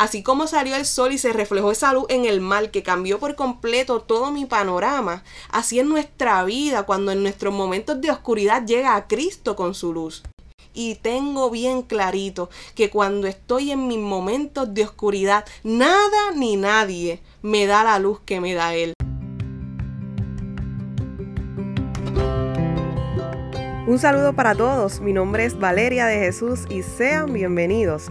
Así como salió el sol y se reflejó esa luz en el mar que cambió por completo todo mi panorama, así en nuestra vida cuando en nuestros momentos de oscuridad llega a Cristo con su luz. Y tengo bien clarito que cuando estoy en mis momentos de oscuridad, nada ni nadie me da la luz que me da Él. Un saludo para todos, mi nombre es Valeria de Jesús y sean bienvenidos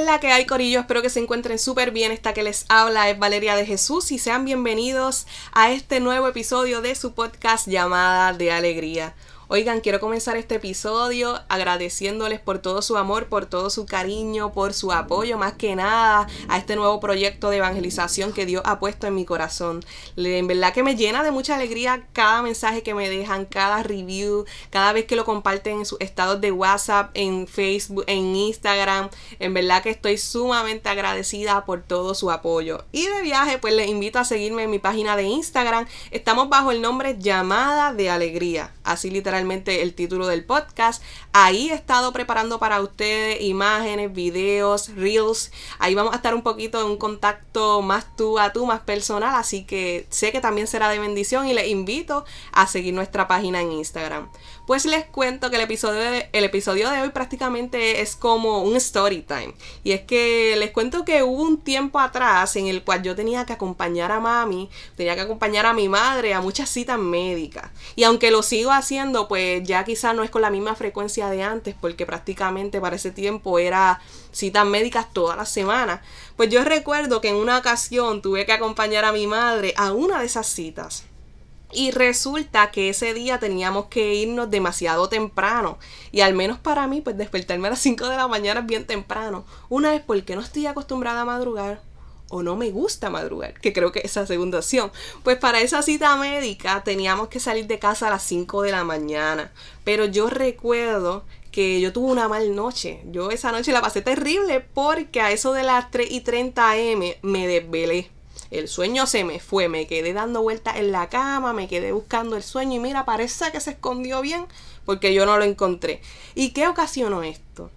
Es la que hay, Corillo? Espero que se encuentren súper bien. Esta que les habla es Valeria de Jesús y sean bienvenidos a este nuevo episodio de su podcast llamada de Alegría. Oigan, quiero comenzar este episodio agradeciéndoles por todo su amor, por todo su cariño, por su apoyo, más que nada, a este nuevo proyecto de evangelización que Dios ha puesto en mi corazón. En verdad que me llena de mucha alegría cada mensaje que me dejan, cada review, cada vez que lo comparten en sus estados de WhatsApp, en Facebook, en Instagram. En verdad que estoy sumamente agradecida por todo su apoyo. Y de viaje, pues les invito a seguirme en mi página de Instagram. Estamos bajo el nombre Llamada de Alegría. Así literalmente el título del podcast. Ahí he estado preparando para ustedes imágenes, videos, reels. Ahí vamos a estar un poquito en un contacto más tú a tú, más personal. Así que sé que también será de bendición y les invito a seguir nuestra página en Instagram. Pues les cuento que el episodio de, el episodio de hoy prácticamente es como un story time. Y es que les cuento que hubo un tiempo atrás en el cual yo tenía que acompañar a mami, tenía que acompañar a mi madre a muchas citas médicas. Y aunque lo sigo haciendo, pues ya quizás no es con la misma frecuencia de antes, porque prácticamente para ese tiempo era citas médicas todas las semanas. Pues yo recuerdo que en una ocasión tuve que acompañar a mi madre a una de esas citas. Y resulta que ese día teníamos que irnos demasiado temprano. Y al menos para mí, pues despertarme a las 5 de la mañana es bien temprano. Una vez porque no estoy acostumbrada a madrugar o no me gusta madrugar, que creo que es la segunda opción. Pues para esa cita médica teníamos que salir de casa a las 5 de la mañana. Pero yo recuerdo que yo tuve una mal noche. Yo esa noche la pasé terrible porque a eso de las 3 y 30 am me desvelé. El sueño se me fue, me quedé dando vueltas en la cama, me quedé buscando el sueño y mira, parece que se escondió bien porque yo no lo encontré. ¿Y qué ocasionó esto?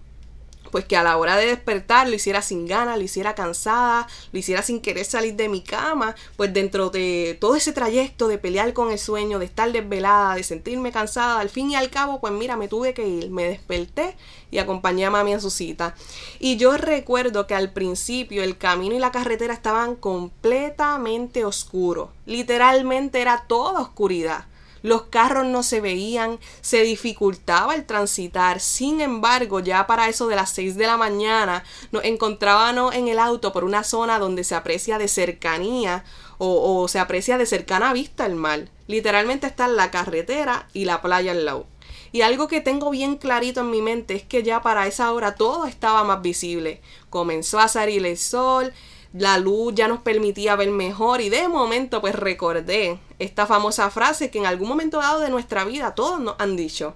Pues que a la hora de despertar lo hiciera sin ganas, lo hiciera cansada, lo hiciera sin querer salir de mi cama, pues dentro de todo ese trayecto de pelear con el sueño, de estar desvelada, de sentirme cansada, al fin y al cabo, pues mira, me tuve que ir, me desperté y acompañé a mami a su cita. Y yo recuerdo que al principio el camino y la carretera estaban completamente oscuros, literalmente era toda oscuridad los carros no se veían, se dificultaba el transitar. Sin embargo, ya para eso de las 6 de la mañana nos encontrábamos en el auto por una zona donde se aprecia de cercanía o, se aprecia de cercana vista el mar. Literalmente está la carretera y la playa al lado. Y algo que tengo bien clarito en mi mente es que ya para esa hora todo estaba más visible. Comenzó a salir el sol, la luz ya nos permitía ver mejor y de momento pues recordé esta famosa frase que en algún momento dado de nuestra vida todos nos han dicho.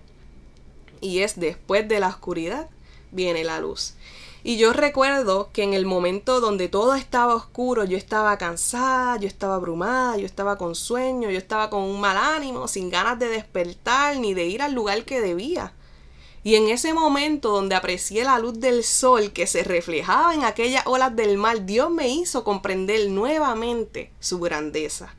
Y es después de la oscuridad viene la luz. Y yo recuerdo que en el momento donde todo estaba oscuro, yo estaba cansada, yo estaba abrumada, yo estaba con sueño, yo estaba con un mal ánimo, sin ganas de despertar ni de ir al lugar que debía. Y en ese momento donde aprecié la luz del sol que se reflejaba en aquellas olas del mar, Dios me hizo comprender nuevamente su grandeza.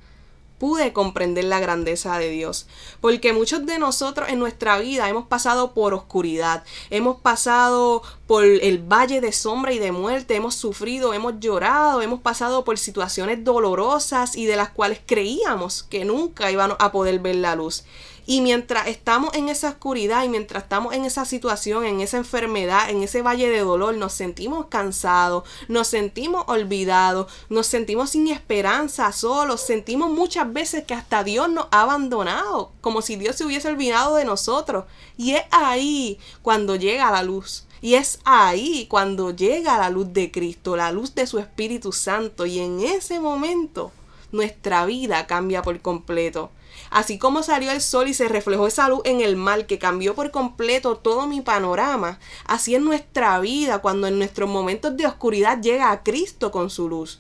Pude comprender la grandeza de Dios, porque muchos de nosotros en nuestra vida hemos pasado por oscuridad, hemos pasado por el valle de sombra y de muerte, hemos sufrido, hemos llorado, hemos pasado por situaciones dolorosas y de las cuales creíamos que nunca íbamos a poder ver la luz. Y mientras estamos en esa oscuridad y mientras estamos en esa situación, en esa enfermedad, en ese valle de dolor, nos sentimos cansados, nos sentimos olvidados, nos sentimos sin esperanza, solos, sentimos muchas veces que hasta Dios nos ha abandonado, como si Dios se hubiese olvidado de nosotros. Y es ahí cuando llega la luz. Y es ahí cuando llega la luz de Cristo, la luz de su Espíritu Santo. Y en ese momento nuestra vida cambia por completo. Así como salió el sol y se reflejó esa luz en el mar que cambió por completo todo mi panorama, así en nuestra vida cuando en nuestros momentos de oscuridad llega a Cristo con su luz.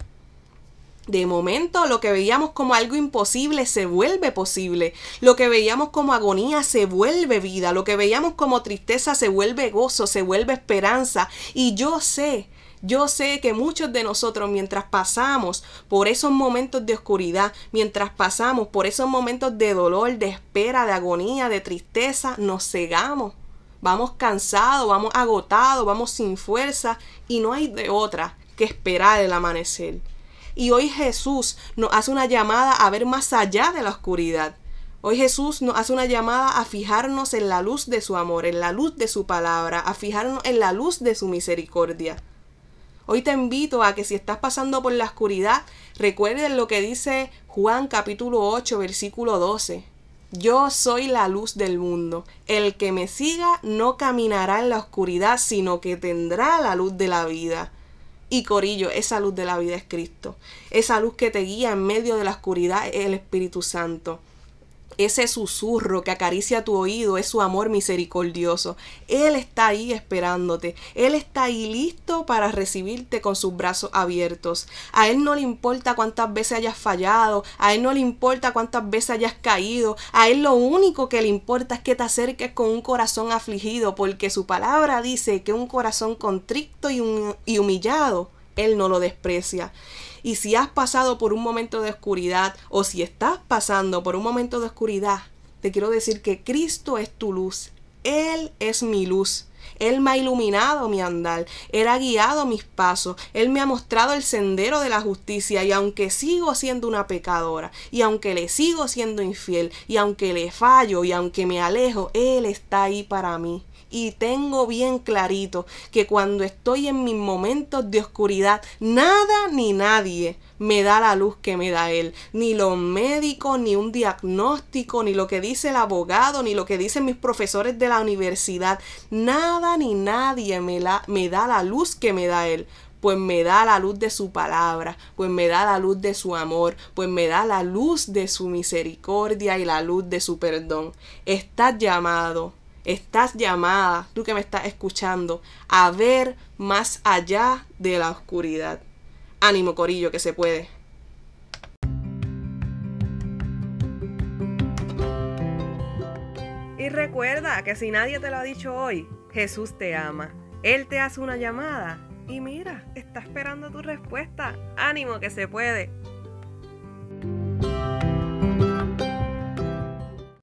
De momento lo que veíamos como algo imposible se vuelve posible, lo que veíamos como agonía se vuelve vida, lo que veíamos como tristeza se vuelve gozo, se vuelve esperanza. Y yo sé yo sé que muchos de nosotros mientras pasamos por esos momentos de oscuridad, mientras pasamos por esos momentos de dolor, de espera, de agonía, de tristeza, nos cegamos. Vamos cansados, vamos agotados, vamos sin fuerza y no hay de otra que esperar el amanecer. Y hoy Jesús nos hace una llamada a ver más allá de la oscuridad. Hoy Jesús nos hace una llamada a fijarnos en la luz de su amor, en la luz de su palabra, a fijarnos en la luz de su misericordia. Hoy te invito a que si estás pasando por la oscuridad, recuerdes lo que dice Juan capítulo 8 versículo 12. Yo soy la luz del mundo. El que me siga no caminará en la oscuridad, sino que tendrá la luz de la vida. Y Corillo, esa luz de la vida es Cristo. Esa luz que te guía en medio de la oscuridad es el Espíritu Santo. Ese susurro que acaricia tu oído es su amor misericordioso. Él está ahí esperándote. Él está ahí listo para recibirte con sus brazos abiertos. A Él no le importa cuántas veces hayas fallado. A Él no le importa cuántas veces hayas caído. A Él lo único que le importa es que te acerques con un corazón afligido porque su palabra dice que un corazón contrito y humillado, Él no lo desprecia. Y si has pasado por un momento de oscuridad o si estás pasando por un momento de oscuridad, te quiero decir que Cristo es tu luz. Él es mi luz. Él me ha iluminado mi andar, Él ha guiado mis pasos, Él me ha mostrado el sendero de la justicia y aunque sigo siendo una pecadora y aunque le sigo siendo infiel y aunque le fallo y aunque me alejo, Él está ahí para mí y tengo bien clarito que cuando estoy en mis momentos de oscuridad, nada ni nadie me da la luz que me da Él. Ni los médicos, ni un diagnóstico, ni lo que dice el abogado, ni lo que dicen mis profesores de la universidad. Nada ni nadie me, la, me da la luz que me da Él pues me da la luz de su palabra, pues me da la luz de su amor, pues me da la luz de su misericordia y la luz de su perdón. Estás llamado Estás llamada, tú que me estás escuchando, a ver más allá de la oscuridad. Ánimo, Corillo, que se puede. Y recuerda que si nadie te lo ha dicho hoy, Jesús te ama. Él te hace una llamada y mira, está esperando tu respuesta. Ánimo que se puede.